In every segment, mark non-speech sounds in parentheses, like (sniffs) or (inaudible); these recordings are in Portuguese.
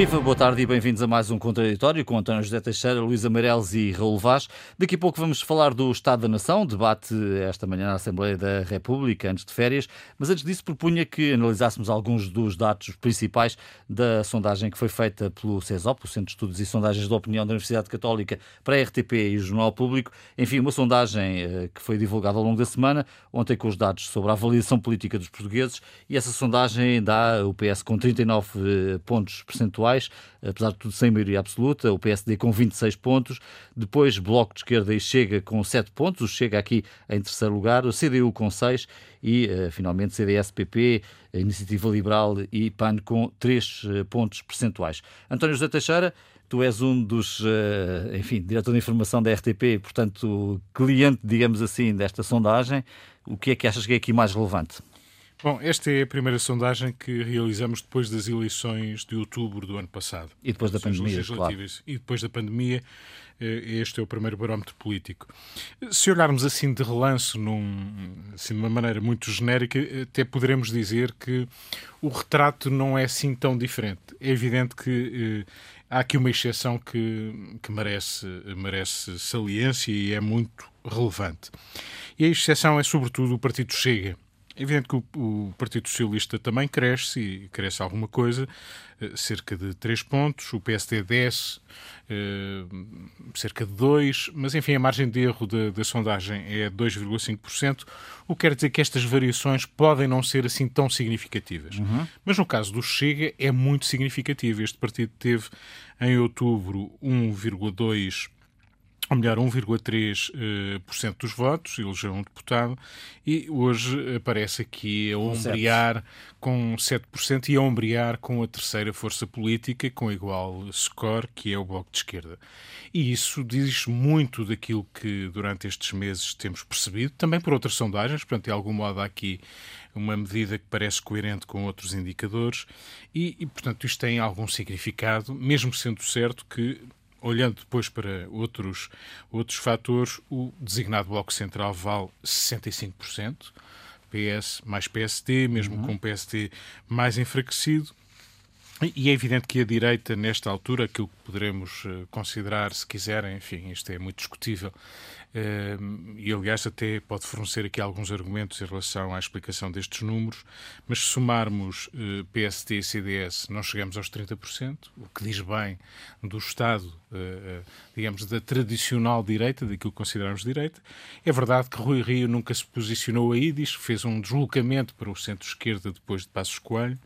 Viva, boa tarde e bem-vindos a mais um Contraditório com António José Teixeira, Luísa Meireles e Raul Vaz. Daqui a pouco vamos falar do Estado da Nação, debate esta manhã na Assembleia da República, antes de férias, mas antes disso propunha que analisássemos alguns dos dados principais da sondagem que foi feita pelo CESOP, o Centro de Estudos e Sondagens da Opinião da Universidade Católica, para a RTP e o Jornal Público. Enfim, uma sondagem eh, que foi divulgada ao longo da semana, ontem com os dados sobre a avaliação política dos portugueses, e essa sondagem dá o PS com 39 eh, pontos percentuais percentuais, apesar de tudo sem maioria absoluta, o PSD com 26 pontos, depois Bloco de Esquerda e Chega com 7 pontos, o Chega aqui em terceiro lugar, o CDU com 6 e, uh, finalmente, CDS-PP, Iniciativa Liberal e PAN com 3 uh, eh, pontos percentuais. António José Teixeira, tu és um dos, uh, enfim, diretor de informação da RTP, portanto, cliente, digamos assim, desta sondagem. O que é que achas que é aqui mais relevante? Bom, esta é a primeira sondagem que realizamos depois das eleições de outubro do ano passado. E depois da pandemia, claro. E depois da pandemia, eh, este é o primeiro barómetro político. Se olharmos assim de relance, num, assim, de uma maneira muito genérica, até poderemos dizer que o retrato não é assim tão diferente. É evidente que eh, há aqui uma exceção que, que merece, merece saliência e é muito relevante. E a exceção é, sobretudo, o Partido Chega é evidente que o, o, Partido Socialista também cresce e cresce alguma coisa, eh, cerca de 3 pontos, o PSD desce eh, cerca de 2, mas enfim, a margem de erro da, da sondagem é 2,5%, o que quer dizer que estas variações podem não ser assim tão significativas. Uhum. Mas no caso do Chega é muito significativo. Este partido teve em outubro 1,2% ou melhor, 1,3% uh, dos votos, elegeu um deputado, e hoje aparece aqui a ombrear com 7% e a ombrear com a terceira força política, com igual score, que é o Bloco de Esquerda. E isso diz muito daquilo que durante estes meses temos percebido, também por outras sondagens, portanto, de algum modo há aqui uma medida que parece coerente com outros indicadores, e, e portanto, isto tem algum significado, mesmo sendo certo que olhando depois para outros, outros fatores, o designado Bloco Central vale 65%, PS mais PSD, mesmo uhum. com o PSD mais enfraquecido. E é evidente que a direita, nesta altura, aquilo que poderemos eh, considerar, se quiserem, enfim, isto é muito discutível, e aliás até pode fornecer aqui alguns argumentos em relação à explicação destes números, mas se somarmos eh, PST e CDS não chegamos aos 30%, o que diz bem do Estado, eh, eh, digamos, da tradicional direita, daquilo que consideramos direita. É verdade que Rui Rio nunca se posicionou aí, diz que fez um deslocamento para o centro-esquerda depois de Passos Coelho,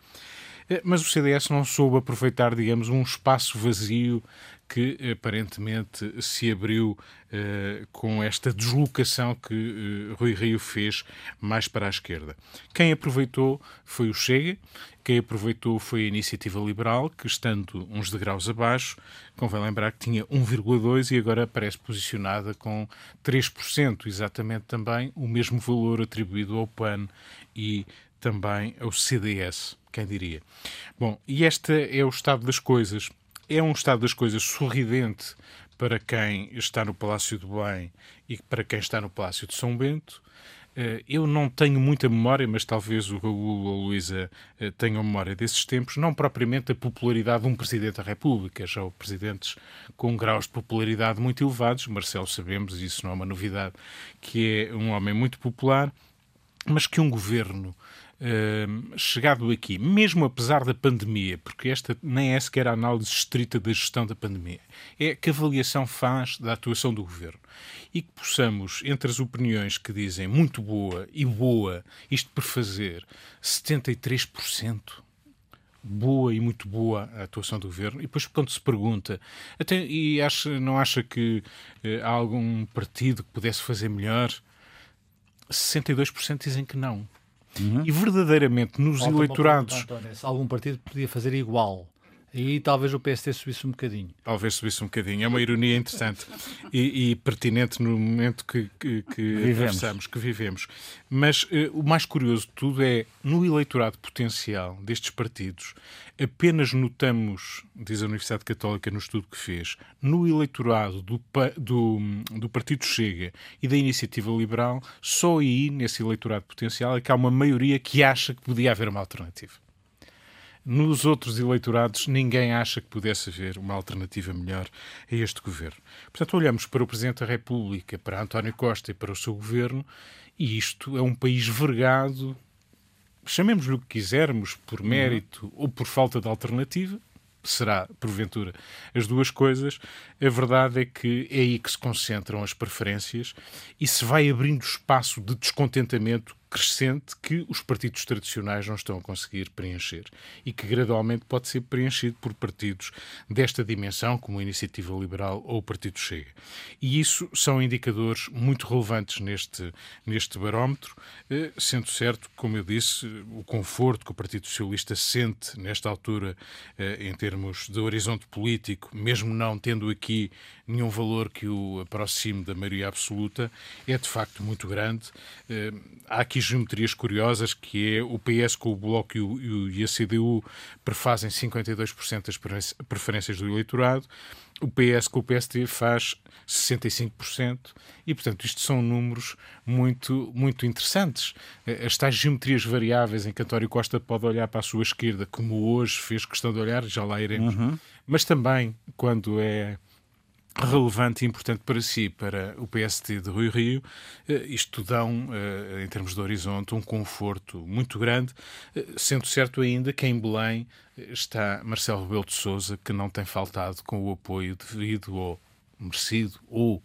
mas o CDS não soube aproveitar, digamos, um espaço vazio que aparentemente se abriu uh, com esta deslocação que Rui Rio fez mais para a esquerda. Quem aproveitou foi o Chega, quem aproveitou foi a Iniciativa Liberal, que estando uns degraus abaixo, convém lembrar que tinha 1,2% e agora aparece posicionada com 3%, exatamente também o mesmo valor atribuído ao PAN e também ao CDS, quem diria. Bom, e este é o estado das coisas é um estado das coisas sorridente para quem está no Palácio do Bem e para quem está no Palácio de São Bento. Eh, eu não tenho muita memória, mas talvez o Raul ou a Luísa eh, tenham memória desses tempos, não propriamente a popularidade de um Presidente da República, já houve presidentes com graus de popularidade muito elevados, Marcelo sabemos, isso não é uma novidade, que é um homem muito popular, mas que um governo Chegado aqui, mesmo apesar da pandemia, porque esta nem é sequer a análise estrita da gestão da pandemia, é que avaliação faz da atuação do governo. E que possamos, entre as opiniões que dizem muito boa e boa, isto por fazer 73% boa e muito boa a atuação do governo. E depois, quando se pergunta, até, e acha, não acha que eh, há algum partido que pudesse fazer melhor? 62% dizem que não. Uhum. E verdadeiramente nos Falta eleitorados. António, algum partido podia fazer igual. E talvez o PST subisse um bocadinho. Talvez subisse um bocadinho. É uma ironia interessante e, e, pertinente no momento que, que, que vivemos. que vivemos. Mas uh, o mais curioso de tudo é, no eleitorado potencial destes partidos, apenas notamos, diz a Universidade Católica no estudo que fez, no eleitorado do, do, do Partido Chega e da Iniciativa Liberal, só aí, nesse eleitorado potencial, é que há uma maioria que acha que podia haver uma alternativa. Nos outros eleitorados ninguém acha que pudesse haver uma alternativa melhor a este governo. Portanto, olhamos para o Presidente da República, para António Costa e para o seu governo, e isto é um país vergado, chamemos-lhe o que quisermos, por mérito uhum. ou por falta de alternativa, será, porventura, as duas coisas, a verdade é que é aí que se concentram as preferências e se vai abrindo espaço de descontentamento crescente que os partidos tradicionais não estão a conseguir preencher e que gradualmente pode ser preenchido por partidos desta dimensão, como a Iniciativa Liberal ou o Partido Chega. E isso são indicadores muito relevantes neste, neste barómetro, eh, sendo certo, como eu disse, o conforto que o Partido Socialista sente nesta altura eh, em termos de horizonte político, mesmo não tendo aqui nenhum valor que o aproxime da maioria absoluta, é de facto muito grande. Eh, há aqui geometrias curiosas, que é o PS com o Bloco e, o, e a CDU prefazem 52% das preferências do eleitorado, o PS com o PSD faz 65%, e portanto isto são números muito, muito interessantes. As tais geometrias variáveis em que António Costa pode olhar para a sua esquerda, como hoje fez questão de olhar, já lá iremos, uhum. mas também quando é relevante e importante para si, para o PST de Rui Rio, eh, isto dão, eh, em termos de horizonte, um conforto muito grande, eh, sendo certo ainda que em Belém está Marcelo Rebelo de Sousa, que não tem faltado com o apoio devido ou merecido ou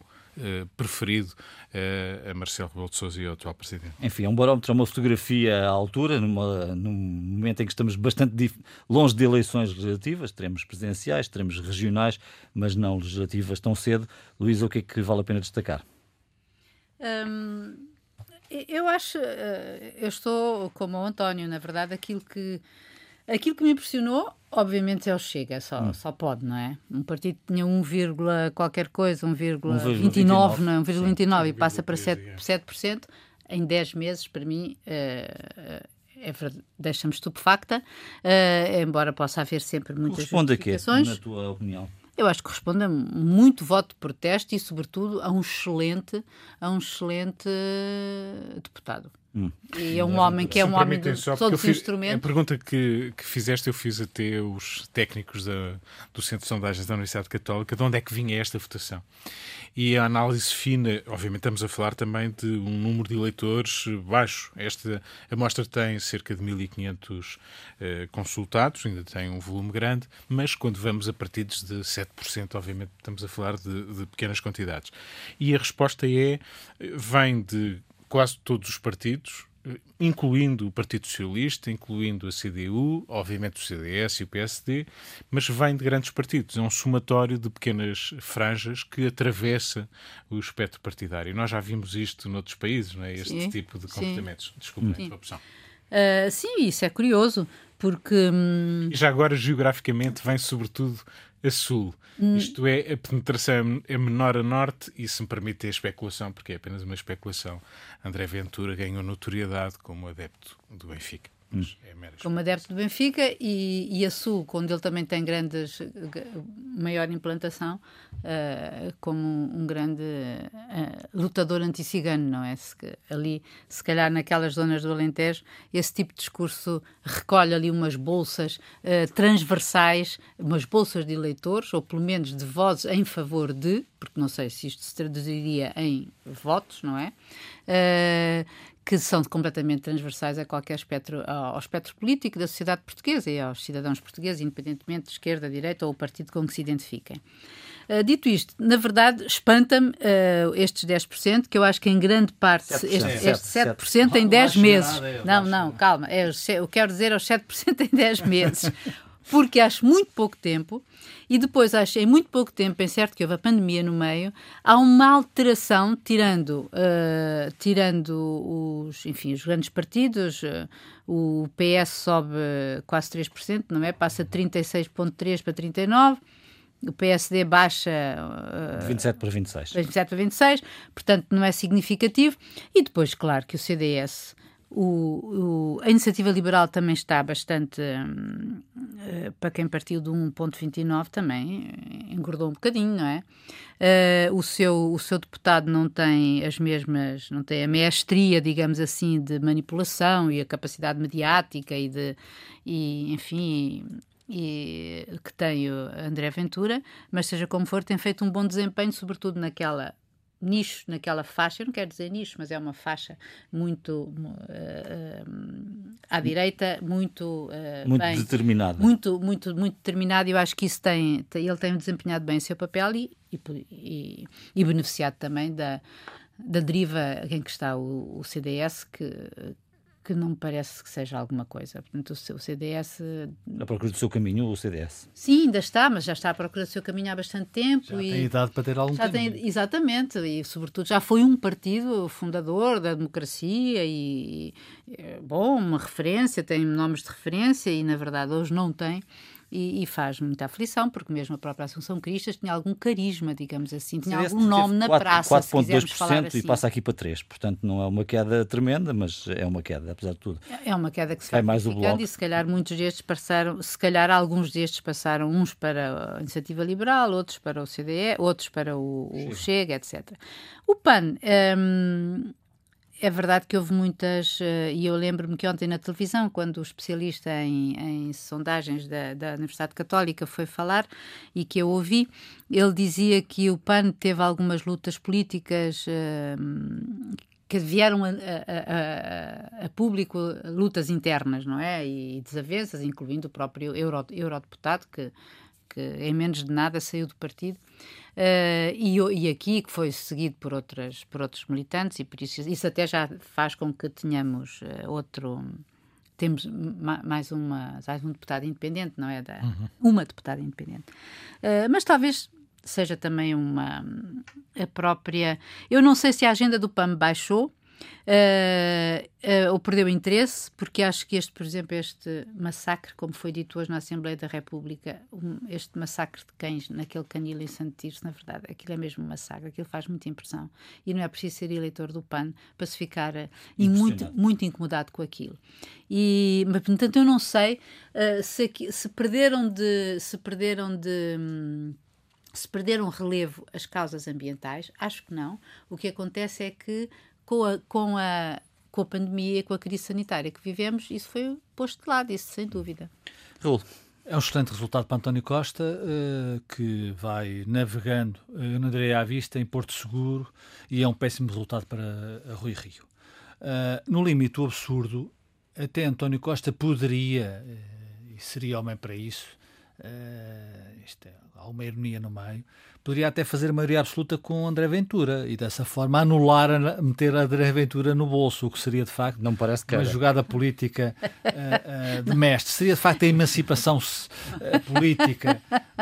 preferido uh, a Marcelo Rebelo de Sousa e ao atual Presidente. Enfim, é um barómetro, é uma fotografia à altura, numa, num momento em que estamos bastante longe de eleições legislativas, teremos presidenciais, teremos regionais, mas não legislativas tão cedo. Luísa, o que é que vale a pena destacar? Hum, eu acho, eh, eu estou como o António, na verdade, aquilo que Aquilo que me impressionou, obviamente, é o Chega, só, hum. só pode, não é? Um partido que tinha 1, qualquer coisa, 1,29, não é? 1,29 e passa para 7%, 7% em 10 meses, para mim, uh, é, deixa-me estupefacta, uh, embora possa haver sempre muitas Responde justificações. a quê, na tua opinião? Eu acho que responde a muito voto de protesto e, sobretudo, a um excelente, a um excelente deputado. Hum. E é um homem que é um homem de só, todos os instrumentos. A pergunta que, que fizeste eu fiz até os técnicos da, do Centro de Sondagens da Universidade Católica de onde é que vinha esta votação. E a análise fina, obviamente estamos a falar também de um número de eleitores baixo. Esta amostra tem cerca de 1.500 eh, consultados, ainda tem um volume grande, mas quando vamos a partidos de 7%, obviamente estamos a falar de, de pequenas quantidades. E a resposta é, vem de quase todos os partidos, incluindo o Partido Socialista, incluindo a CDU, obviamente o CDS e o PSD, mas vem de grandes partidos. É um somatório de pequenas franjas que atravessa o espectro partidário. Nós já vimos isto noutros países, não é? este sim, tipo de comportamentos. Desculpem a opção. Uh, sim, isso é curioso, porque. Hum... Já agora, geograficamente, vem sobretudo a sul. Hum. Isto é, a penetração é menor a norte e, se me permite a especulação, porque é apenas uma especulação, André Ventura ganhou notoriedade como adepto do Benfica. É como adepto do Benfica e, e a Sul, onde ele também tem grandes, maior implantação, uh, como um, um grande uh, lutador anti-cigano, não é? Se, ali, se calhar naquelas zonas do Alentejo, esse tipo de discurso recolhe ali umas bolsas uh, transversais, umas bolsas de eleitores, ou pelo menos de vozes em favor de, porque não sei se isto se traduziria em votos, não é? Que são completamente transversais a qualquer espectro, ao espectro político da sociedade portuguesa e aos cidadãos portugueses, independentemente de esquerda, direita ou o partido com que se identifiquem. Uh, dito isto, na verdade, espanta-me uh, estes 10%, que eu acho que em grande parte, 7%, este, este 7%, 7% em 10 meses. Nada, não, não, calma, é, eu quero dizer os 7% em 10 meses. (laughs) porque acho muito pouco tempo e depois acho em muito pouco tempo, em certo que houve a pandemia no meio, há uma alteração tirando, uh, tirando os, enfim, os grandes partidos, uh, o PS sobe quase 3%, não é? Passa de 36,3% para 39%. O PSD baixa uh, 27 para 26. 27 para 26, portanto não é significativo. E depois, claro, que o CDS o, o, a iniciativa liberal também está bastante, hum, uh, para quem partiu de 1,29 também engordou um bocadinho, não é? Uh, o, seu, o seu deputado não tem as mesmas, não tem a mestria, digamos assim, de manipulação e a capacidade mediática e de, e, enfim, e, que tem o André Ventura, mas seja como for, tem feito um bom desempenho, sobretudo naquela nicho, naquela faixa, eu não quero dizer nicho, mas é uma faixa muito uh, à direita, muito uh, muito bem, determinada. Muito, muito, muito determinada. Eu acho que isso tem, ele tem desempenhado bem o seu papel e, e, e beneficiado também da, da deriva em que está o, o CDS, que que não me parece que seja alguma coisa. Portanto, o, CDS. A procura do seu caminho, o CDS? Sim, ainda está, mas já está à procura do seu caminho há bastante tempo. Já e tem idade para ter algum já caminho. Tem, exatamente, e sobretudo já foi um partido fundador da democracia e, bom, uma referência, tem nomes de referência e, na verdade, hoje não tem e, e, faz muita aflição, porque mesmo a própria Assunção Cristas tinha algum carisma, digamos assim, tinha algum nome na 4, praça. 4,2% assim. e passa aqui para 3%. Portanto, não é uma queda tremenda, mas é uma queda, apesar de tudo. É uma queda que se vai mais o bloco. e se calhar muitos destes passaram, se calhar alguns destes passaram, uns para a Iniciativa Liberal, outros para o CDE, outros para o, o Chega, etc. O PAN. Hum, é verdade que houve muitas, uh, e eu lembro-me que ontem na televisão, quando o especialista em, em sondagens da, da, Universidade Católica foi falar e que eu ouvi, ele dizia que o PAN teve algumas lutas políticas uh, que vieram a, a, a, a, público, lutas internas, não é? E desavenças, incluindo o próprio euro, eurodeputado, que, que em menos de nada saiu do partido. Uh, e, e, aqui, que foi seguido por, outras, por outros militantes, e por isso, isso até já faz com que tenhamos uh, outro. Temos mais uma, mais um deputado independente, não é? Da, uhum. Uma deputada independente. Uh, mas talvez seja também uma. A própria. Eu não sei se a agenda do PAM baixou, uh, uh, ou perdeu interesse, porque acho que este, por exemplo, este massacre, como foi dito hoje na Assembleia da República, um, este massacre de cães naquele canil em Santo Tirso, na verdade, aquilo é mesmo um massacre, aquilo faz muita impressão. E não é preciso ser eleitor do PAN para se ficar uh, muito, muito incomodado com aquilo. E, mas, portanto, eu não sei se, se perderam de. Se perderam de hum, se perderam relevo as causas ambientais, acho que não. O que acontece é que com a, com a, com a pandemia e com a crise sanitária que vivemos, isso foi posto de lado, isso sem dúvida. Raul. É um excelente resultado para António Costa, uh, que vai navegando, uh, não direi à vista, em Porto Seguro, e é um péssimo resultado para a Rui Rio. Uh, no limite, o absurdo, até António Costa poderia, e seria homem para isso, isto é, há uma ironia no meio, poderia até fazer maioria absoluta com André Ventura e dessa forma anular, a, meter a André Ventura no bolso, o que seria de facto Não parece que uma era. jogada política uh, uh, de mestre. Seria de facto a emancipação uh, política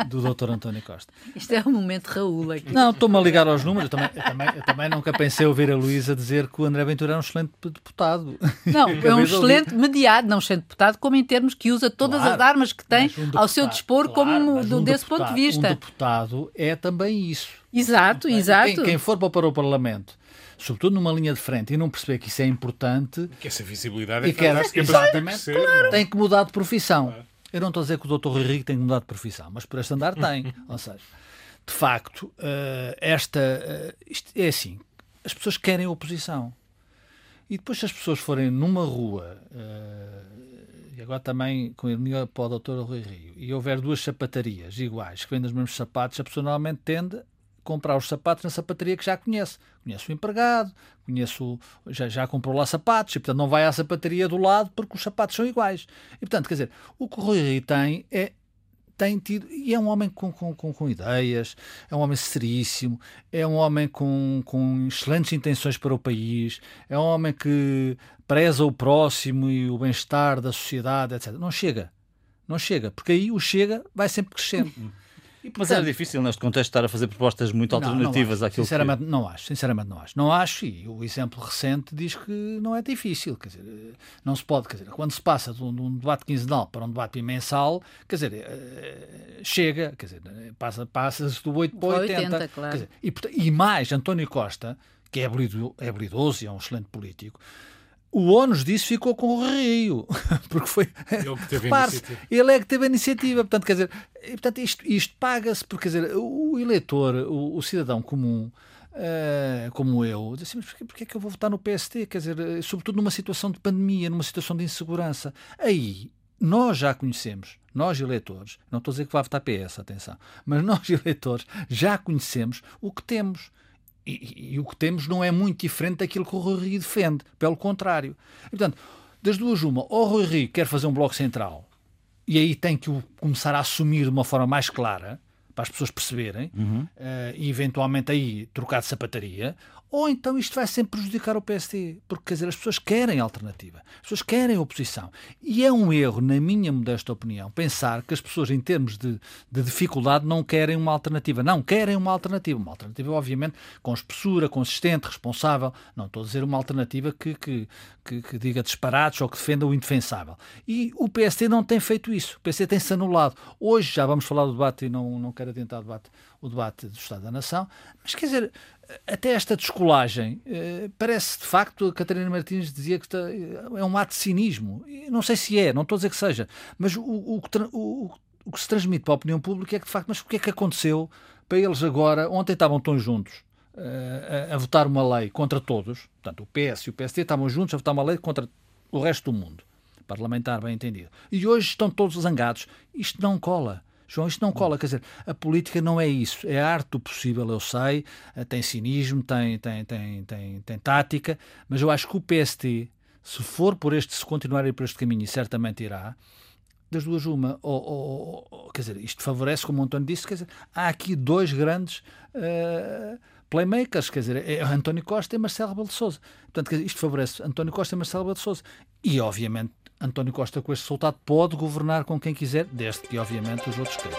do Dr. António Costa. Isto é um momento Raul aqui. Não, estou-me a ligar aos números. Eu também, eu também, eu também nunca pensei ouvir a Luísa dizer que o André Ventura é um excelente deputado. Não, é um excelente mediado, não excelente deputado, como em termos que usa todas claro, as armas que tem um deputado, ao seu dispor, claro, como do, um desse deputado, ponto de vista. Um deputado é também isso. Exato, exato. Quem, quem for para o Parlamento sobretudo numa linha de frente, e não perceber que isso é importante. Que essa visibilidade é e que é, exatamente, claro. tem que mudar de profissão. Claro. Eu não estou a dizer que o Dr. Rui Rico tem que mudar de profissão, mas por este andar tem. (laughs) Ou seja, de facto, uh, esta. Uh, isto é assim: as pessoas querem oposição. E depois, se as pessoas forem numa rua. Uh, e agora também com ironia para o doutor Rui Rio, e houver duas sapatarias iguais que vendem os mesmos sapatos, a pessoa normalmente tende a comprar os sapatos na sapataria que já conhece. Conhece o empregado, conhece já, já comprou lá sapatos, e portanto não vai à sapataria do lado porque os sapatos são iguais. E portanto, quer dizer, o que o Rui Rio tem é tem tido, e é um homem com, com, com, com, ideias, é um homem seríssimo, é um homem com, com excelentes intenções para o país, é um homem que preza o próximo e o bem-estar da sociedade, etc. Não chega. Não chega, porque aí o chega vai sempre crescendo. Portanto, Mas era difícil neste contexto estar a fazer propostas muito alternativas não, não àquilo sinceramente, que... não acho, sinceramente não acho. Não acho e o exemplo recente diz que não é difícil, quer dizer, não se pode, quer dizer, quando se passa de um, de um debate quinzenal para um debate mensal, quer dizer, uh, chega, quer dizer, passa, passa-se do 8 para 80. 80 claro. dizer, e, e mais, António Costa, que é, é habilidoso e é um excelente político, o ónus disso ficou com o Rio, (laughs) porque foi. Ele. Ele é que teve a iniciativa. Portanto, quer dizer, portanto, isto, isto paga-se, porque quer dizer, o eleitor, o, o cidadão comum. Uh, como eu, disse, mas porquê, porquê é que eu vou votar no PST? Quer dizer, eh, sobretudo numa situação de pandemia, numa situação de insegurança. Aí, nós já conhecemos, nós eleitores, não estou a dizer que vai votar PS, atenção, mas (laughs) nós eleitores já conhecemos o que temos. E, e, o que temos não é muito diferente daquilo que o Rui Rio defende, pelo contrário. E, portanto, das duas, uma, ou o Rui Rio quer fazer um bloco central e aí tem que o começar a assumir de uma forma mais clara, para as pessoas perceberem, uhum. uh, e eventualmente aí trocar de sapataria, ou então isto vai sempre prejudicar o PSD, porque quer dizer, as pessoas querem alternativa, as pessoas querem oposição. E é um erro, na minha modesta opinião, pensar que as pessoas, em termos de, de dificuldade, não querem uma alternativa. Não, querem uma alternativa. Uma alternativa, obviamente, com espessura, consistente, responsável. Não estou a dizer uma alternativa que, que, que, que diga disparados ou que defenda o indefensável. E o PSD não tem feito isso. O PSD tem-se anulado. Hoje já vamos falar do debate e não, não quero adiantar o debate, o debate do Estado da Nação, mas quer dizer até esta descolagem, eh, parece de facto, a Catarina Martins dizia que está, é um ato de cinismo. Não sei se é, não estou a dizer que seja, mas o, o, o, o que se transmite para a opinião pública é que de facto, mas o que é que aconteceu para eles agora? Ontem estavam tão juntos uh, a, a, votar uma lei contra todos, portanto, o PS e o PSD estavam juntos a votar uma lei contra o resto do mundo, parlamentar, bem entendido. E hoje estão todos zangados. Isto não cola. João, isto não cola, quer dizer, a política não é isso, é a arte do possível, eu sei, eh, tem cinismo, tem, tem, tem, tem, tem tática, mas eu acho que o PST, se for por este, se continuar a ir por este caminho, e certamente irá, das duas uma, ou, ou, ou, quer dizer, isto favorece, como o António disse, quer dizer, há aqui dois grandes uh, playmakers, quer dizer, é António Costa e Marcelo Rebelo de Sousa. Portanto, dizer, isto favorece António Costa e Marcelo Rebelo de Sousa. E, obviamente, António Costa, com este resultado, pode governar com quem quiser, desde que, obviamente, os outros queiram.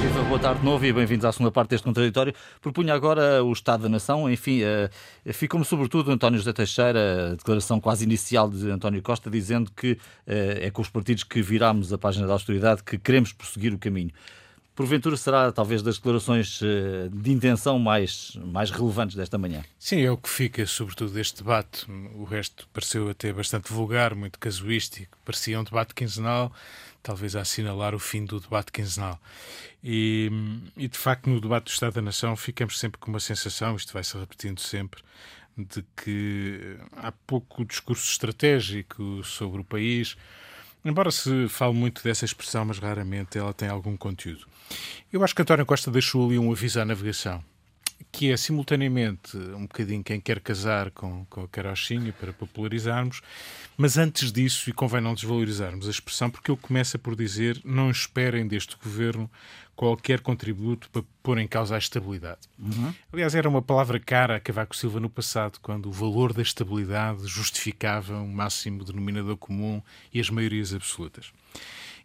Viva, boa tarde de novo e bem-vindos à segunda parte deste contraditório. Propunha agora o Estado da Nação, enfim, uh, ficou-me sobretudo António José Teixeira, a declaração quase inicial de António Costa, dizendo que uh, é com os partidos que virámos a página da austeridade que queremos prosseguir o caminho porventura será talvez das declarações eh, de intenção mais, mais relevantes desta manhã. Sim, é o que fica sobretudo deste debate. O resto pareceu até bastante vulgar, muito casuístico. Parecia um debate quinzenal, talvez a assinalar o fim do debate quinzenal. E, e de facto, no debate do Estado da Nação, ficamos sempre com uma sensação, isto vai se repetindo sempre, de que há pouco discurso estratégico sobre o país Embora se fale muito dessa expressão, mas raramente ela tem algum conteúdo. Eu acho que António Costa deixou ali um aviso à navegação, que é simultaneamente um bocadinho quem quer casar com, com a carochinha para popularizarmos, mas antes disso, e convém não desvalorizarmos a expressão, porque ele começa por dizer não esperem deste governo qualquer contributo para pôr em causa a estabilidade. Uhum. Aliás, era uma palavra cara a Cavaco Silva no passado, quando o valor da estabilidade justificava um máximo denominador comum e as maiorias absolutas.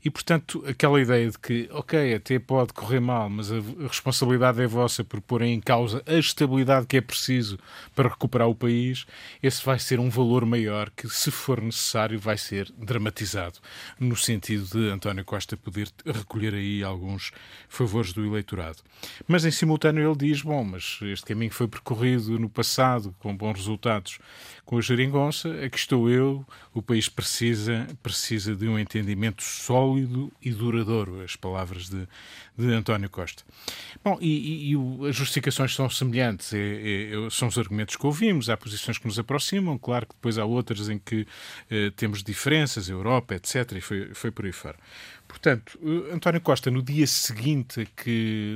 E, portanto, aquela ideia de que, ok, até pode correr mal, mas a responsabilidade é vossa por pôr em causa a estabilidade que é preciso para recuperar o país, esse vai ser um valor maior que, se for necessário, vai ser dramatizado, no sentido de António Costa poder recolher aí alguns favores do eleitorado. Mas, em simultâneo, ele diz: bom, mas este caminho foi percorrido no passado com bons resultados com a geringonça, aqui estou eu, o país precisa, precisa de um entendimento sólido e duradouro, as palavras de, de António Costa. Bom, e, e, e as justificações são semelhantes, é, é, são os argumentos que ouvimos, há posições que nos aproximam, claro que depois há outras em que eh, temos diferenças, Europa, etc., e foi, foi por aí fora. Portanto, António Costa, no dia seguinte que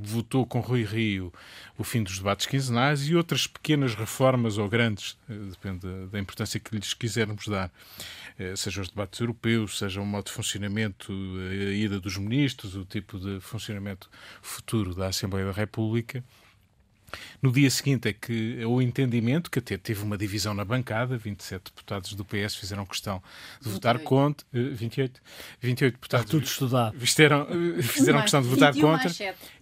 votou com Rui Rio o fim dos debates quinzenais e outras pequenas reformas ou grandes, eh, depende da importância que lhes quisermos dar, eh, seja os debates europeus, seja o modo de funcionamento, a ida dos ministros, o tipo de funcionamento futuro da Assembleia da República, no dia seguinte é que é o entendimento, que até teve uma divisão na bancada, 27 deputados do PS fizeram questão de 28. votar contra, 28, 28 deputados tudo estudado. Fizeram, eh, fizeram questão de votar contra.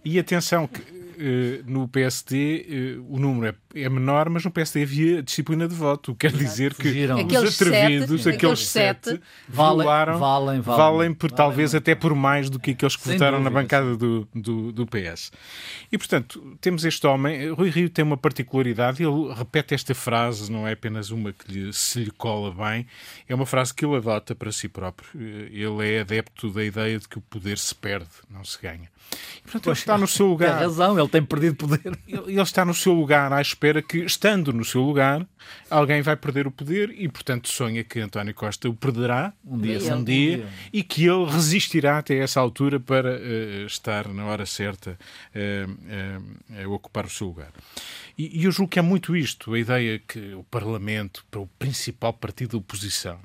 E atenção, que uh, no PSD o número é, é, menor, mas no PSD havia disciplina de voto. Quer dizer que os atrevidos, sete, aqueles sete, valem, valem, valem, valem, por valem, talvez até por mais do que aqueles que Sem votaram dúvidas. na bancada do, do, do PS. E portanto, temos este homem Bem, Rui Rio tem uma particularidade, ele repete esta frase, não é apenas uma que lhe, se lhe cola bem, é uma frase que ele adota para si próprio. Ele é adepto da ideia de que o poder se perde, não se ganha. E, portanto, ele está no seu lugar. Tem razão, ele tem perdido poder. Ele, ele, está no seu lugar à espera que, estando no seu lugar, alguém vai perder o poder e, portanto, sonha que António Costa o perderá um dia, um, um dia, dia, e que ele resistirá até essa altura para uh, estar na hora certa uh, uh, a ocupar o seu lugar. E, e eu julgo que é muito isto, a ideia que o Parlamento, para o principal partido da oposição,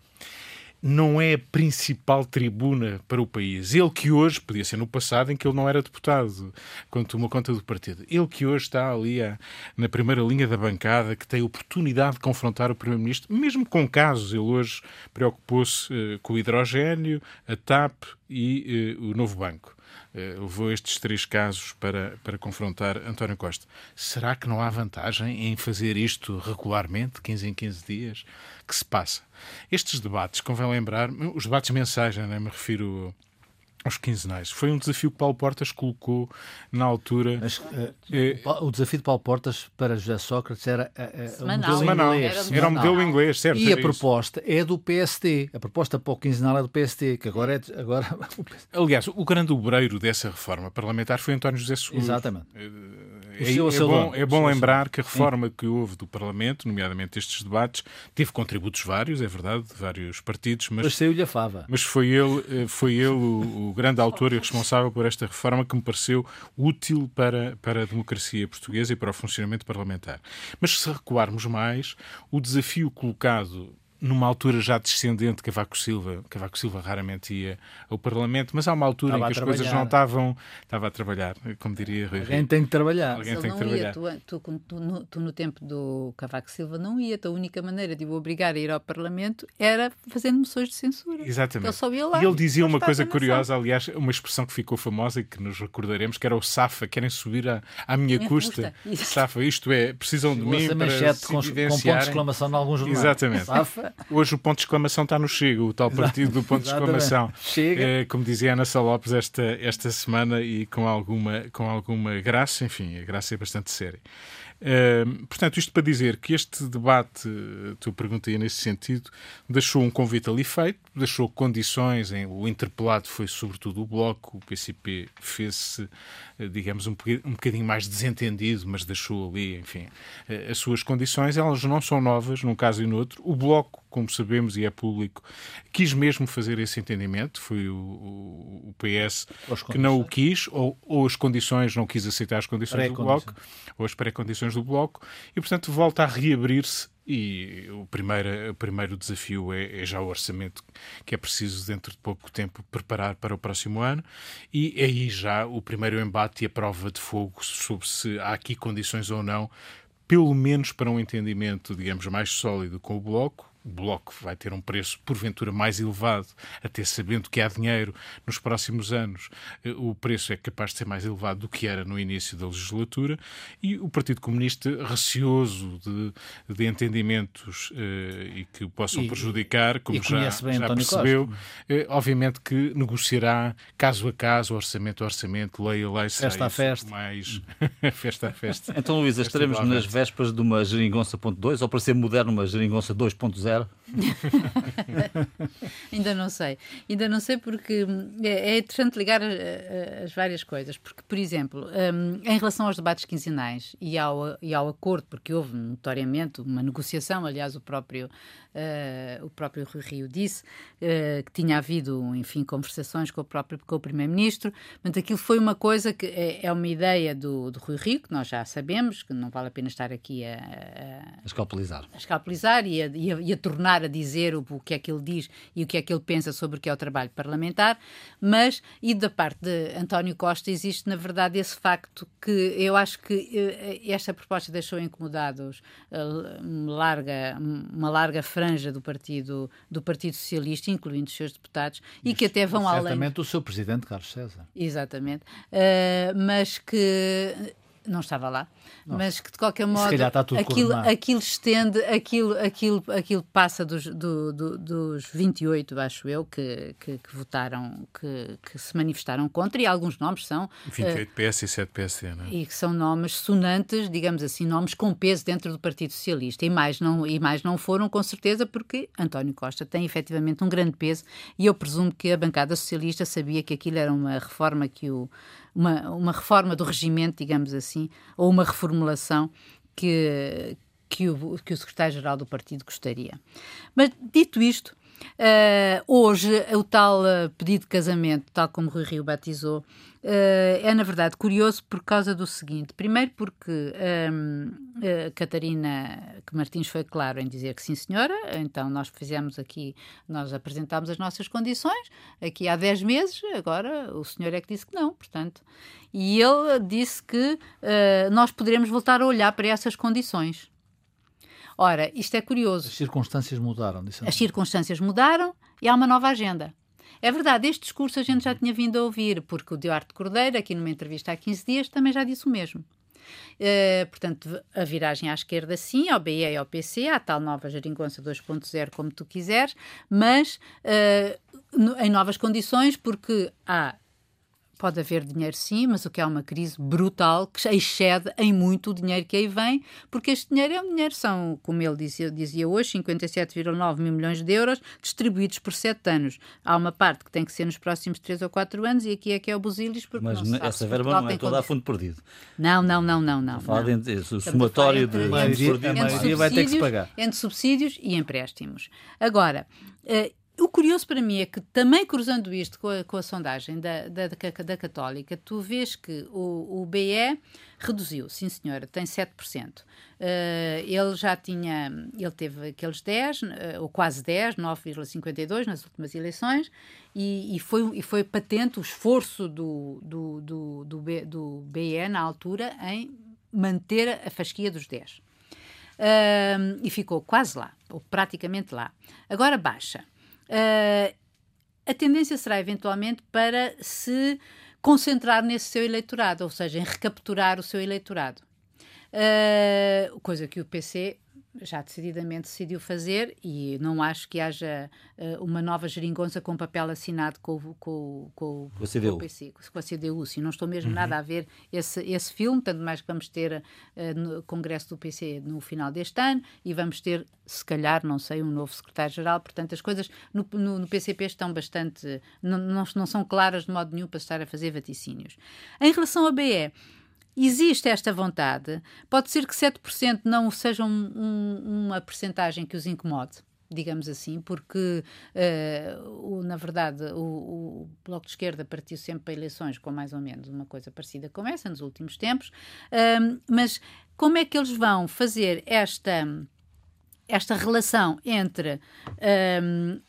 não é a principal tribuna para o país. Ele que hoje, podia ser no passado em que ele não era deputado, quando tomou conta do partido, ele que hoje está ali a, na primeira linha da bancada, que tem a oportunidade de confrontar o Primeiro-Ministro, mesmo com casos, ele hoje preocupou-se uh, com o hidrogênio, a TAP e uh, o novo banco. Uh, levou estes três casos para, para confrontar António Costa. Será que não há vantagem em fazer isto regularmente, 15 em 15 dias? Que se passa? Estes debates, convém lembrar, os debates mensagem, né, me refiro aos quinzenais. Foi um desafio que Paulo Portas colocou na altura. Mas, uh, o desafio de Paulo Portas para José Sócrates era uh, um modelo inglês. Era, um modelo inglês, certo. E a proposta isso. é do PSD. A proposta para o quinzenal é do PSD, que agora é. Agora... (laughs) Aliás, o grande obreiro dessa reforma parlamentar foi António José Seguro. Exatamente. Uh, é, é, bom, é bom lembrar que a reforma que houve do Parlamento, nomeadamente estes debates, teve contributos vários, é verdade, de vários partidos, mas, mas saiu-lhe a fava. Mas foi ele, foi ele o, o, grande autor e responsável por esta reforma que me pareceu útil para, para a democracia portuguesa e para o funcionamento parlamentar. Mas se recuarmos mais, o desafio colocado numa altura já descendente, Cavaco Silva, Cavaco Silva raramente ia ao Parlamento, mas há uma altura estava em que as coisas não estavam, estava a trabalhar, como diria Rui Alguém tem que trabalhar. Alguém tem que trabalhar. Ia, tu, tu, tu, no, tu, no, tempo do Cavaco Silva não ia, a única maneira de o obrigar a ir ao Parlamento era fazendo moções de censura. Exatamente. Ele só ia lá. E ele dizia uma coisa curiosa, aliás, uma expressão que ficou famosa e que nos recordaremos, que era o Safa, querem subir à, à minha, minha custa. custa. (laughs) Safa, isto é, precisam de mim para se com, com ponto de exclamação em alguns jornais. Exatamente. Safa. (laughs) Hoje o ponto de exclamação está no Chega, o tal partido do ponto de exclamação. Chega. É, como dizia Ana Salopes esta, esta semana e com alguma, com alguma graça, enfim, a graça é bastante séria. Portanto, isto para dizer que este debate, tu perguntei nesse sentido, deixou um convite ali feito, deixou condições, em, o interpelado foi sobretudo o Bloco, o PCP fez-se, eh, digamos, um, um bocadinho mais desentendido, mas deixou ali, enfim, eh, as suas condições, elas não são novas, num caso e no outro. O Bloco como sabemos e é público, quis mesmo fazer esse entendimento. Foi o, o, o PS que não o quis, ou, ou, as condições, não quis aceitar as condições do Bloco, ou as pré-condições do Bloco, e portanto volta a reabrir-se. E o primeiro, o primeiro desafio é, é, já o orçamento que é preciso, dentro de pouco tempo, preparar para o próximo ano. E é aí já o primeiro embate e a prova de fogo sobre se há aqui condições ou não pelo menos para um entendimento, digamos, mais sólido com o Bloco, o Bloco vai ter um preço, porventura, mais elevado, até sabendo que há dinheiro nos próximos anos, eh, o preço é capaz de ser mais elevado do que era no início da legislatura, e o Partido Comunista, receoso de, de entendimentos eh, e que o possam e, prejudicar, como já, já percebeu, eh, obviamente que negociará caso a caso, orçamento a orçamento, lei a lei, festa a festa. Mais... (laughs) festa a festa. Então, Luísa, estaremos nas vésperas de uma geringonça ponto .2, ou para ser moderno, uma geringonça 2.0? well. (laughs) Ainda não sei. Ainda não sei porque é, é interessante ligar as várias coisas. Porque, por exemplo, um, em relação aos debates quinzenais e ao, e ao acordo, porque houve notoriamente uma negociação, aliás, o próprio uh, o próprio Rui Rio disse, uh, que tinha havido, enfim, conversações com o próprio com o Primeiro-Ministro. Portanto, aquilo foi uma coisa que é, é, uma ideia do, do Rui Rio, que nós já sabemos, que não vale a pena estar aqui a, a, a escalpelizar, a escalpelizar e a, e, a, e a tornar a dizer o, o que é que ele diz e o que é que ele pensa sobre o que é o trabalho parlamentar, mas, e da parte de António Costa, existe, na verdade, esse facto que eu acho que uh, esta proposta deixou incomodados uma larga, uma larga franja do Partido, do partido Socialista, incluindo os seus deputados, e, e que até vão certamente além. Certamente o seu presidente, Carlos César. Exatamente. Uh, mas que não estava lá, Nossa. mas que de qualquer modo aquilo, aquilo estende, aquilo, aquilo, aquilo passa dos, do, do, dos 28, acho eu, que, que, que votaram, que, que, se manifestaram contra, e alguns nomes são. 28 uh, PS e 7 PSD, não é? E que são nomes sonantes, digamos assim, nomes com peso dentro do Partido Socialista. E mais não, e mais não foram, com certeza, porque António Costa tem efetivamente um grande peso, e eu presumo que a bancada socialista sabia que aquilo era uma reforma que o uma, uma reforma do regimento, digamos assim, ou uma reformulação que, que o, que o secretário-geral do partido gostaria. Mas, dito isto, Uh, hoje, o tal uh, pedido de casamento, tal como Rui Rio batizou, uh, é na verdade curioso por causa do seguinte: primeiro, porque um, Catarina que Martins foi claro em dizer que sim, senhora, então nós fizemos aqui, nós apresentámos as nossas condições aqui há 10 meses, agora o senhor é que disse que não, portanto. E ele disse que nós poderemos voltar a olhar para essas condições. Ora, isto é curioso. As circunstâncias mudaram. As circunstâncias mudaram e há uma nova agenda. É verdade, este discurso a gente já tinha vindo a ouvir, porque o Duarte Cordeiro, aqui numa entrevista há 15 dias, também já disse o mesmo. Uh, portanto, a viragem à esquerda sim, ao BE e ao PC, à tal nova geringonça 2.0, como tu quiseres, mas uh, em novas condições, porque há Pode haver dinheiro sim, mas o que é uma crise brutal que excede em muito o dinheiro que aí vem, porque este dinheiro é um dinheiro, são, como ele dizia, dizia hoje, 57,9 mil milhões de euros distribuídos por sete anos. Há uma parte que tem que ser nos próximos três ou quatro anos e aqui é que é o Busilis, porque Mas não essa verba não é toda a fundo perdido. Não, não, não, não. não, Fala o somatório de... A maioria vai ter que se pagar. Entre subsídios e empréstimos. Agora, uh, o curioso para mim é que, também cruzando isto com a, com a sondagem da, da, da, da, Católica, tu vês que o, o BE reduziu, sim senhora, tem 7%. Uh, eh, ele já tinha, ele teve aqueles 10, uh, eh, ou quase 10, 9,52 nas últimas eleições, e, e, foi, e foi patente o esforço do, do, do, do, B, do BE na altura em manter a fasquia dos 10. Uh, e ficou quase lá, ou praticamente lá. Agora baixa. Uh, a tendência será eventualmente para se concentrar nesse seu eleitorado, ou seja, em recapturar o seu eleitorado. Uh, coisa que o PC já decididamente decidiu fazer e não acho que haja uh, uma nova geringonça com papel assinado com, com, com, com, CDU. Com, o PC, com a CDU. Sim, não estou mesmo uhum. nada a ver esse, esse filme, tanto mais que vamos ter uh, no Congresso do PC no final deste ano e vamos ter, se calhar, não sei, um novo secretário-geral. Portanto, as coisas no, no, no, PCP estão bastante. Não, não, não são claras de modo nenhum para estar a fazer vaticínios. Em relação à BE, existe esta vontade. Pode ser que 7% não seja um, um, uma percentagem que os incomode digamos assim, porque, uh, o, na verdade, o, o, Bloco de Esquerda partiu sempre para eleições com mais ou menos uma coisa parecida com essa nos últimos tempos, uh, mas como é que eles vão fazer esta, esta relação entre, um,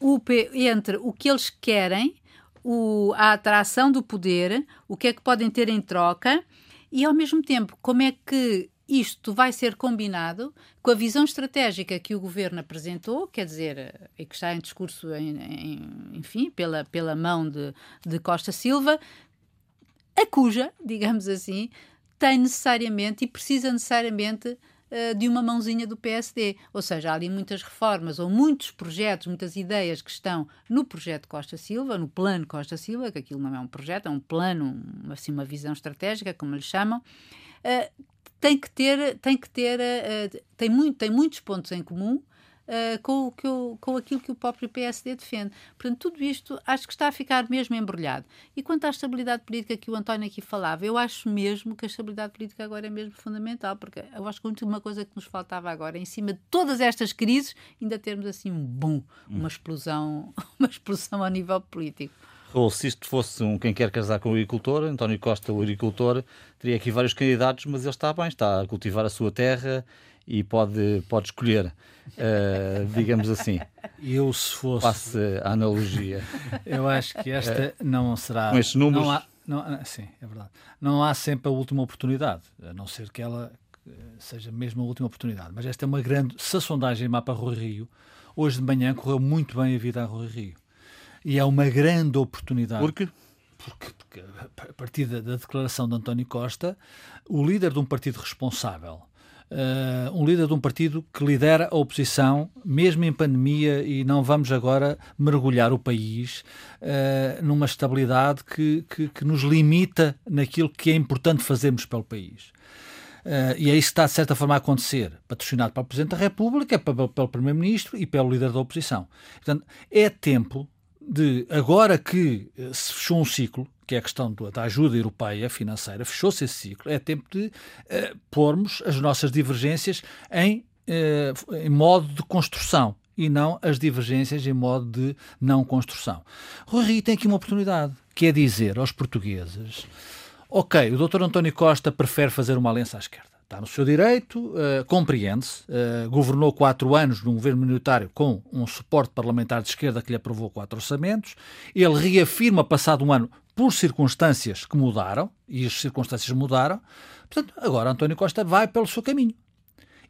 o, entre o que eles querem, o, a atração do poder, o que é que podem ter em troca e, ao mesmo tempo, como é que isto vai ser combinado com a visão estratégica que o governo apresentou, quer dizer, e que está em discurso, em, em, enfim, pela, pela mão de, de Costa Silva, a cuja, (laughs) digamos assim, tem necessariamente e precisa necessariamente eh, de uma mãozinha do PSD. Ou seja, há ali muitas reformas ou muitos projetos, muitas ideias que estão no projeto Costa Silva, no plano Costa Silva, que aquilo não é um projeto, é um plano, assim, uma visão estratégica, como lhe chamam. Uh, tem que ter, tem que ter, uh, tem, muito, tem muitos pontos em comum, uh, com, o que eu, com aquilo que o próprio PSD defende. Portanto, tudo isto acho que está a ficar mesmo embrulhado. E quanto à estabilidade política que o António aqui falava, eu acho mesmo que a estabilidade política agora é mesmo fundamental, porque eu acho que a última coisa que nos faltava agora, em cima de todas estas crises, ainda termos assim um bom, uma explosão, (laughs) uma explosão a nível político. Ou se isto fosse um quem quer casar com o agricultor, António Costa, o agricultor, teria aqui vários candidatos, mas ele está bem, está a cultivar a sua terra, e pode, pode escolher, uh, digamos assim. Eu, se fosse. Passe a analogia. Eu acho que esta não será. Com estes números. Não há, não, ah, sim, é verdade. Não há sempre a última oportunidade, a não ser que ela seja mesmo a última oportunidade. Mas esta é uma grande. Se a sondagem mapa Rui Rio, hoje de manhã correu muito bem a vida a Rui Rio. E é uma grande oportunidade. Porque? porque, porque a partir da, da, declaração de António Costa, o líder de um partido responsável, uh, um líder de um partido que lidera a oposição, mesmo em pandemia, e não vamos agora mergulhar o país uh, numa estabilidade que, que, que nos limita naquilo que é importante fazermos pelo país. Uh, e é isso que está, de certa forma, a acontecer, patrocinado pelo Presidente da República, pelo, pelo Primeiro-Ministro e pelo líder da oposição. Portanto, é tempo de, agora que eh, se fechou um ciclo, que é a questão da ajuda europeia financeira, fechou-se esse ciclo, é tempo de uh, pormos as nossas divergências em, uh, em modo de construção e não as divergências em modo de não construção. Rui Rio tem aqui uma oportunidade, que é dizer aos portugueses: ok, o Dr. António Costa prefere fazer uma aliança à esquerda. Está no seu direito, uh, compreende-se. Uh, governou quatro anos num governo minoritário com um suporte parlamentar de esquerda que lhe aprovou quatro orçamentos. Ele reafirma, passado um ano, por circunstâncias que mudaram, e as circunstâncias mudaram. Portanto, agora António Costa vai pelo seu caminho.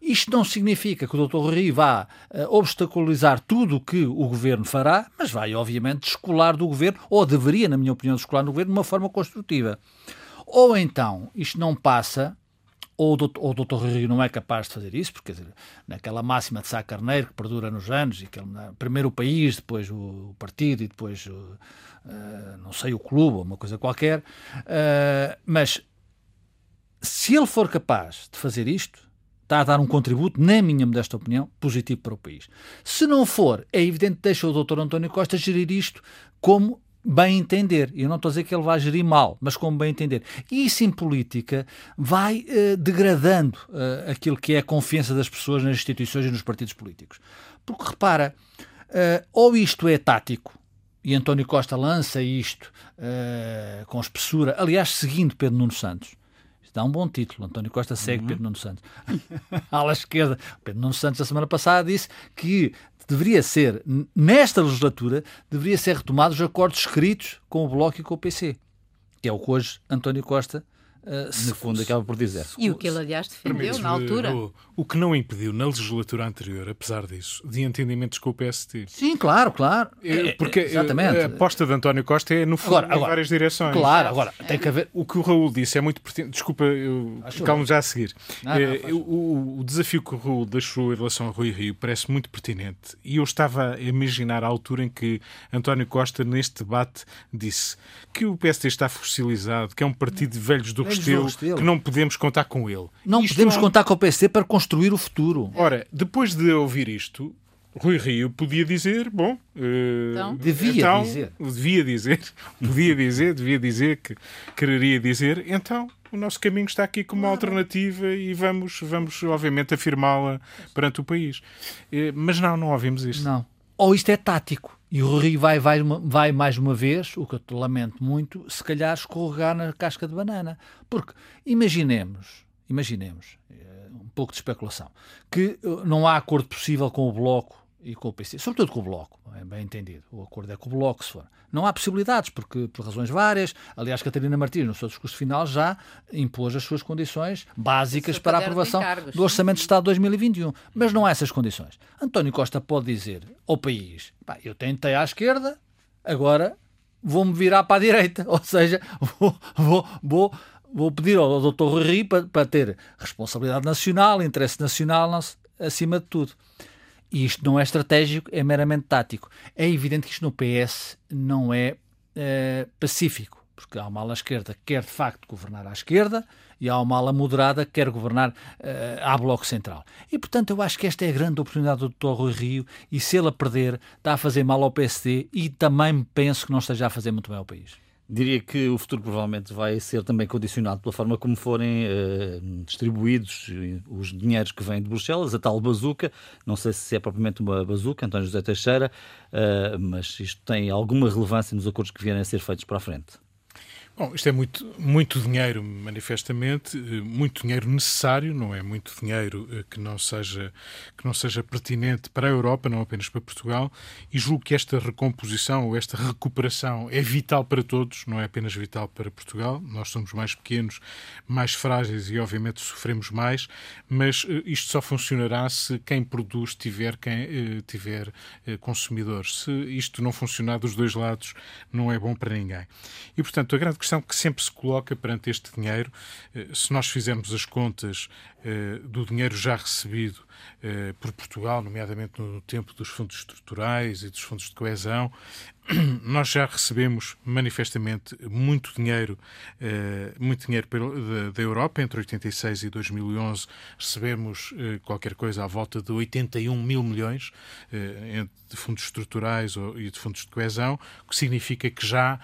Isto não significa que o Dr. Rui vá uh, obstaculizar tudo o que o governo fará, mas vai, obviamente, descolar do governo, ou deveria, na minha opinião, descolar do governo de uma forma construtiva. Ou então, isto não passa ou o doutor Rio não é capaz de fazer isso, porque dizer, naquela máxima de Sá Carneiro que perdura nos anos, e que ele, primeiro o país, depois o partido e depois, o, uh, não sei, o clube, uma coisa qualquer, uh, mas se ele for capaz de fazer isto, está a dar um contributo, na minha modesta opinião, positivo para o país. Se não for, é evidente que deixa o doutor António Costa gerir isto como bem entender. Eu não estou a dizer que ele vai gerir mal, mas como bem entender. E isso em política vai uh, degradando uh, aquilo que é a confiança das pessoas nas instituições e nos partidos políticos. Porque repara, uh, ou isto é tático, e António Costa lança isto com espessura, aliás, seguindo Pedro Nuno Santos. Isto dá um bom título. António Costa segue uhum. Pedro Nuno Santos. (laughs) ala esquerda. Pedro Nuno Santos, a semana passada, disse que deveria ser, nesta legislatura, deveria ser retomados os acordos escritos com o Bloco e com o PC, que é o que hoje António Costa Uh, no fundo, acaba por dizer. E o que ele, aliás, defendeu na altura. O, o, que não impediu na legislatura anterior, apesar disso, de entendimentos com o PST. Sim, claro, claro. É, porque Exatamente. a aposta de António Costa é, no fundo, agora, agora, em várias direções. Claro, agora, tem que haver. O que o Raul disse é muito pertinente. Desculpa, eu calmo já a seguir. Não, é, não, o, o, desafio que o Raul deixou em relação a Rui Rio parece muito pertinente. E eu estava a imaginar a altura em que António Costa, neste debate, disse que o PST está fossilizado, que é um partido de velhos do Restelo, que não podemos contar com ele. Não isto podemos é contar com o PC para construir o futuro. Ora, depois de ouvir isto, Rui Rio podia dizer, bom, uh, então, devia então, dizer, devia dizer, (laughs) podia dizer, devia dizer que quereria dizer, então o nosso caminho está aqui como uma alternativa e vamos, vamos obviamente afirmá-la perante o país. Uh, mas não, não ouvimos isto. Não. Ou isto é tático. E o Rio vai, vai, vai mais uma vez, o que eu lamento muito, se calhar escorregar na casca de banana. Porque imaginemos, imaginemos, eh, um pouco de especulação, que eh, não há acordo possível com o Bloco e com o PC, sobretudo com o Bloco, é bem entendido. O acordo é com o Bloco, se for. Não há possibilidades, porque por razões várias. Aliás, Catarina Martins, no seu discurso final, já impôs as suas condições básicas para a aprovação do Orçamento de Estado de 2021. Mas não há essas condições. António Costa pode dizer ao país: eu tentei à esquerda, agora vou-me virar para a direita. (laughs) Ou seja, vou, vou, vou vou pedir ao Dr. Rui para, para, ter responsabilidade nacional, interesse nacional acima de tudo. E isto não é estratégico, é meramente tático. É evidente que isto no PS não é uh, pacífico, porque há uma ala esquerda que quer de facto governar à esquerda e há uma ala moderada que quer governar uh, à Bloco Central. E portanto eu acho que esta é a grande oportunidade do Dr. Rui Rio e se ele a perder está a fazer mal ao PSD e também penso que não esteja a fazer muito bem ao país. Diria que o futuro provavelmente vai ser também condicionado pela forma como forem uh, distribuídos os dinheiros que vêm de Bruxelas, a tal bazuca. Não sei se é propriamente uma bazuca, António José Teixeira, uh, mas isto tem alguma relevância nos acordos que vierem a ser feitos para a frente. Bom, isto é muito, muito dinheiro, manifestamente, eh, muito dinheiro necessário, não é muito dinheiro eh, que não, seja, que não seja pertinente para a Europa, não apenas para Portugal, e julgo que esta recomposição ou esta recuperação é vital para todos, não é apenas vital para Portugal. Nós somos mais pequenos, mais frágeis e, obviamente, sofremos mais, mas eh, isto só funcionará se quem produz tiver, quem, tiver consumidores. Se isto não funcionar dos dois lados, não é bom para ninguém. E, portanto, a grande questão que sempre se coloca perante este dinheiro, eh, se nós fizermos as contas do dinheiro já recebido eh, por Portugal, nomeadamente no tempo dos fundos estruturais e dos fundos de coesão, (clears throat) nós já recebemos manifestamente muito dinheiro, muito dinheiro da Europa. Entre 86 e 2011 recebemos qualquer coisa à volta de 81 mil milhões de fundos estruturais e de fundos de coesão, o que significa que já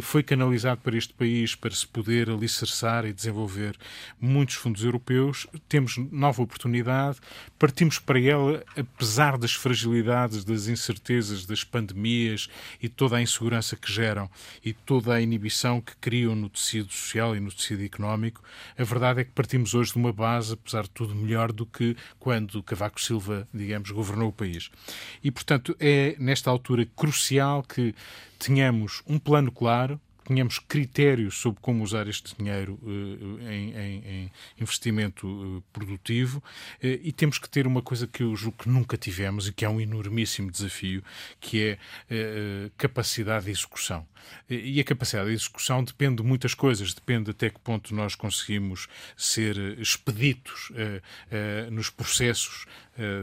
foi canalizado para este país para se poder alicerçar e desenvolver muitos fundos europeus. Temos nova oportunidade, partimos para ela apesar das fragilidades, das incertezas, das pandemias e toda a insegurança que geram e toda a inibição que criam no tecido social e no tecido económico. A verdade é que partimos hoje de uma base, apesar de tudo, melhor do que quando Cavaco Silva, digamos, governou o país. E, portanto, é nesta altura crucial que tenhamos um plano claro, tenhamos critérios sobre como usar este dinheiro uh, em, em, em, investimento uh, produtivo uh, e temos que ter uma coisa que eu julgo que nunca tivemos e que é um enormíssimo desafio, que é capacidade de execução. E a capacidade de execução depende de muitas coisas, depende até que ponto nós conseguimos ser expeditos nos processos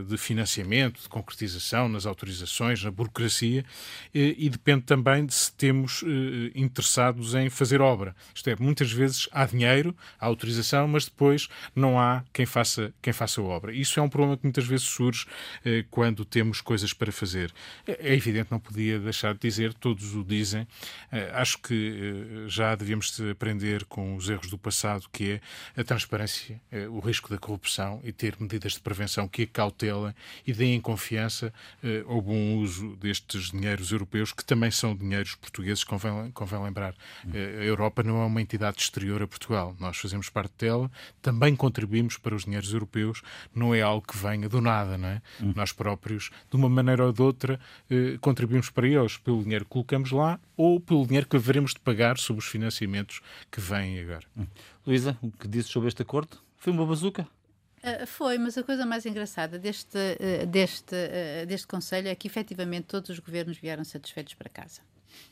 de financiamento, de concretização, nas autorizações, na burocracia, e depende também de se temos interessados em fazer obra. Isto é, muitas vezes há dinheiro, há autorização, mas depois não há quem faça, quem faça a obra. Isso é um problema que muitas vezes surge eh, quando temos coisas para fazer. É, é evidente, não podia deixar de dizer, todos o dizem. Eh, acho que eh, já devíamos aprender com os erros do passado, que é a transparência, eh, o risco da corrupção e ter medidas de prevenção que acautelem e deem confiança eh, ao bom uso destes dinheiros europeus, que também são dinheiros portugueses, convém, convém lembrar. Eh, a Europa não é uma entidade exterior a Portugal. Nós fazemos parte dela, também contribuímos para os dinheiros europeus, não é algo que venha do nada, não é? Hum. Nós próprios, de uma maneira ou de outra, eh, contribuímos para eles pelo dinheiro que colocamos lá ou pelo dinheiro que haveremos de pagar sobre os financiamentos que vêm agora. Hum. Luísa, o que disse sobre este acordo? Foi uma bazuca? Uh, foi, mas a coisa mais engraçada deste, uh, deste, uh, deste Conselho é que efetivamente todos os governos vieram satisfeitos para casa,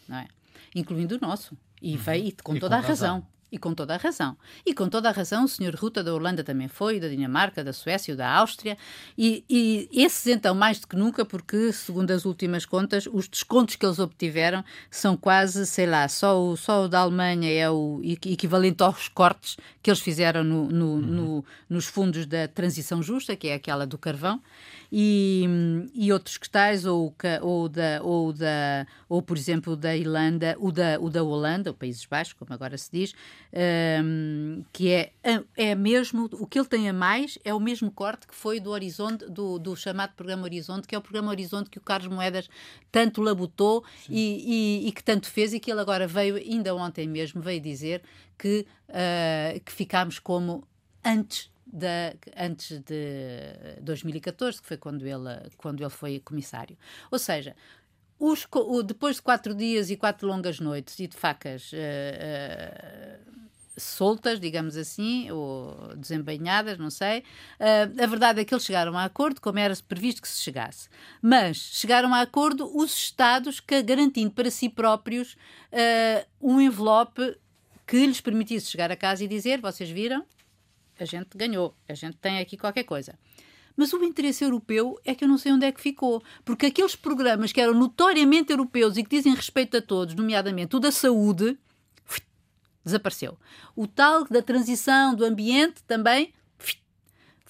não é? Incluindo o nosso. E uhum. veio com e toda com a razão. razão. E com toda a razão. E com toda a razão, o Sr. Ruta da Holanda também foi, da Dinamarca, da Suécia, da Áustria, e, e, esses então mais do que nunca, porque, segundo as últimas contas, os descontos que eles obtiveram são quase, sei lá, só o, só o da Alemanha é o equivalente aos cortes que eles fizeram no, no, uhum. no, nos fundos da transição justa, que é aquela do carvão, e, e outros que tais, ou, ou, da, ou, da, ou, por exemplo, da Irlanda, o da, o da Holanda, ou Países Baixos, como agora se diz, um, que é, é mesmo, o que ele tem a mais é o mesmo corte que foi do Horizonte, do, do chamado Programa Horizonte, que é o Programa Horizonte que o Carlos Moedas tanto labutou e, e, e, que tanto fez e que ele agora veio, ainda ontem mesmo, veio dizer que, uh, que ficámos como antes da, antes de 2014, que foi quando ele, quando ele foi comissário. Ou seja, os, depois de quatro dias e quatro longas noites e de facas uh, uh, soltas, digamos assim, ou desembainhadas, não sei, uh, a verdade é que eles chegaram a acordo, como era previsto que se chegasse. Mas chegaram a acordo os Estados que, garantindo para si próprios um envelope que lhes permitisse chegar a casa e dizer: vocês viram? a gente ganhou, a gente tem aqui qualquer coisa. Mas o interesse europeu é que eu não sei onde é que ficou. Porque aqueles programas que eram notoriamente europeus e que dizem respeito a todos, nomeadamente o da saúde, (sniffs) desapareceu. O tal da transição do ambiente também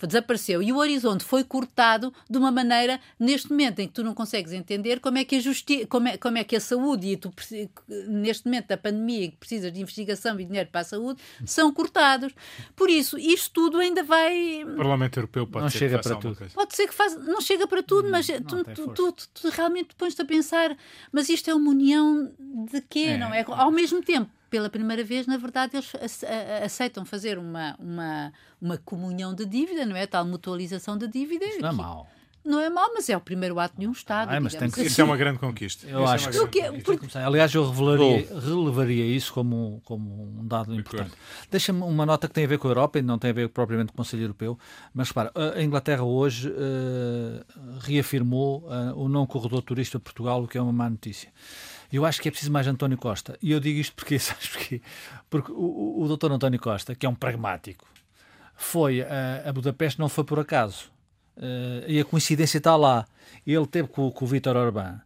desapareceu. E o horizonte foi cortado de uma maneira, neste momento, em que tu não consegues entender como é que a, justi como é, como é que a saúde e tu, neste momento da pandemia, que precisas de investigação e dinheiro para a saúde, são cortados. Por isso, isto tudo ainda vai. O Parlamento Europeu pode não ser chega para tudo. Pode ser que faça, não chega para tudo, mas tu, tu, tu, tu, realmente pões-te a pensar, mas isto é uma união de quê, é. não é? Ao mesmo tempo pela primeira vez, na verdade, eles aceitam fazer uma, uma, uma comunhão de dívida, não é? Tal mutualização de dívida. Isso não é mau não é mau, mas é o primeiro ato de um Estado. Ah, mas tem que... Assim. Isso é uma grande conquista. Eu isso acho é que, que porque... Aliás, eu revelaria, relevaria isso como, como um dado importante. Deixa-me uma nota que tem a ver com a Europa e não tem a ver propriamente com o Conselho Europeu, mas repara, a Inglaterra hoje uh, reafirmou uh, o não corredor turista Portugal, o que é uma má notícia. Eu acho que é preciso mais António Costa. E eu digo isto porque, (laughs) sabes porquê? Porque o, o, doutor António Costa, que é um pragmático, foi a, a Budapeste não foi por acaso Uh, e a coincidência está lá. Ele teve com, com o Vítor Orbán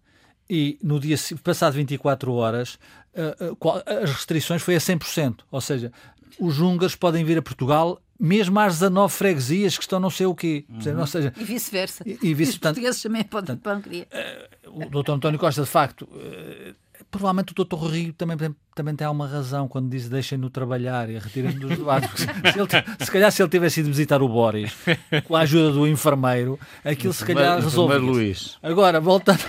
e no dia passado 24 horas uh, uh, as restrições foi a 100%. Ou seja, os húngaros podem vir a Portugal mesmo às 19 freguesias que estão não sei o quê. Uhum. Ou seja, e vice-versa. E, e vice, os portugueses também podem ir para a O doutor António Costa, de facto, provavelmente o doutor Rio também, também tem alguma razão quando diz deixem-no trabalhar e retirem-no dos (laughs) debates. se, ele, se calhar se ele tivesse ido visitar o Boris com a ajuda do enfermeiro, aquilo se calhar resolve. Luís. Agora, voltando.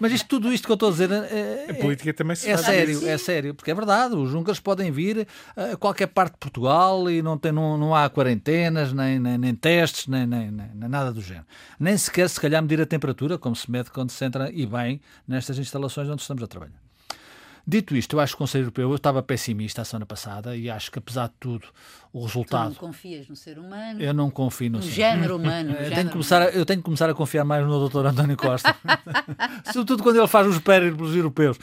Mas isto, tudo isto que eu estou a dizer é, a política também se é sério, é sério, porque é verdade, os húngaros podem vir a qualquer parte de Portugal e não, tem, não, não há quarentenas, nem, nem, nem testes, nem, nem, nem, nada do género. Nem sequer, se calhar, medir a temperatura, como se mede quando se entra e bem nestas instalações onde estamos a trabalhar. Dito isto, eu acho que o Conselho Europeu, eu estava pessimista a semana passada e acho que, apesar de tudo, o resultado. Tu não confias no ser humano? Eu não confio no, no género humano. eu, tenho que começar a, eu tenho que começar a confiar mais no Dr. António Costa, (laughs) sobretudo quando ele faz os pelos europeus.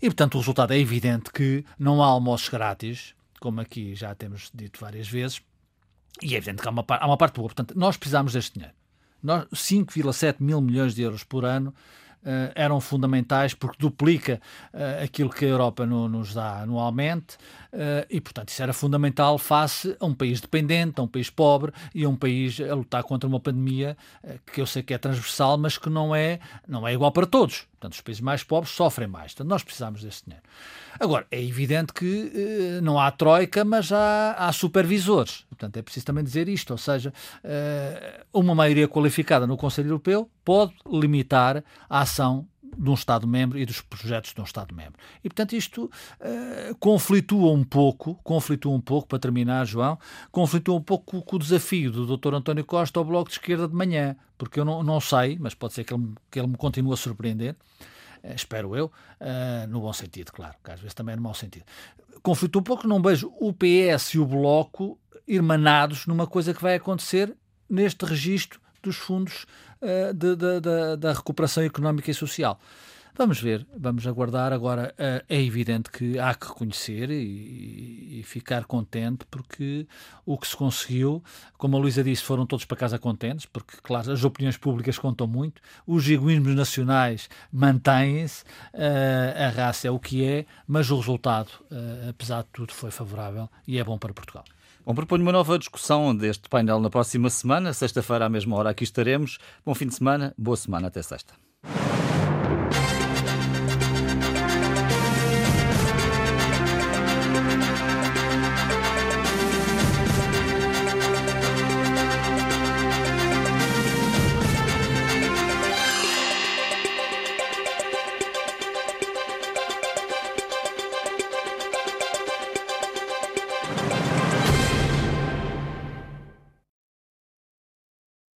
E, portanto, o resultado é evidente que não há almoços grátis, como aqui já temos dito várias vezes, e é evidente que há uma, há uma parte boa. Portanto, nós precisamos deste dinheiro. 5,7 mil milhões de euros por ano eram fundamentais porque duplica uh, aquilo que a Europa no, nos dá anualmente uh, e, portanto, isso era fundamental face a um país dependente, a um país pobre e a um país a lutar contra uma pandemia que eu sei que é transversal, mas que não é, não é igual para todos. Portanto, os países mais pobres sofrem mais. Portanto, nós precisamos desse dinheiro. Agora, é evidente que não há troika, mas há, há supervisores. Portanto, é preciso também dizer isto, ou seja, uma maioria qualificada no Conselho Europeu pode limitar a ação de um Estado-membro e dos projetos de um Estado-membro. E, portanto, isto uh, conflitua um pouco, conflitua um pouco, para terminar, João, conflitua um pouco com, o desafio do Dr. António Costa ao Bloco de Esquerda de manhã, porque eu não, não sei, mas pode ser que ele, que ele me continue a surpreender, uh, espero eu, uh, no bom sentido, claro, que às vezes também é no mau sentido. Conflitua um pouco, não vejo o PS e o Bloco irmanados numa coisa que vai acontecer neste registro dos fundos uh, de, de, de, da recuperação económica e social. Vamos ver, vamos aguardar. Agora, uh, é evidente que há que reconhecer e, e, ficar contente, porque o que se conseguiu, como a Luísa disse, foram todos para casa contentes, porque, claro, as opiniões públicas contam muito, os egoísmos nacionais mantêm-se, uh, a raça é o que é, mas o resultado, apesar de tudo, foi favorável e é bom para Portugal. Bom, proponho uma nova discussão deste painel na próxima semana. Sexta-feira, à mesma hora, aqui estaremos. Bom fim de semana, boa semana, até sexta.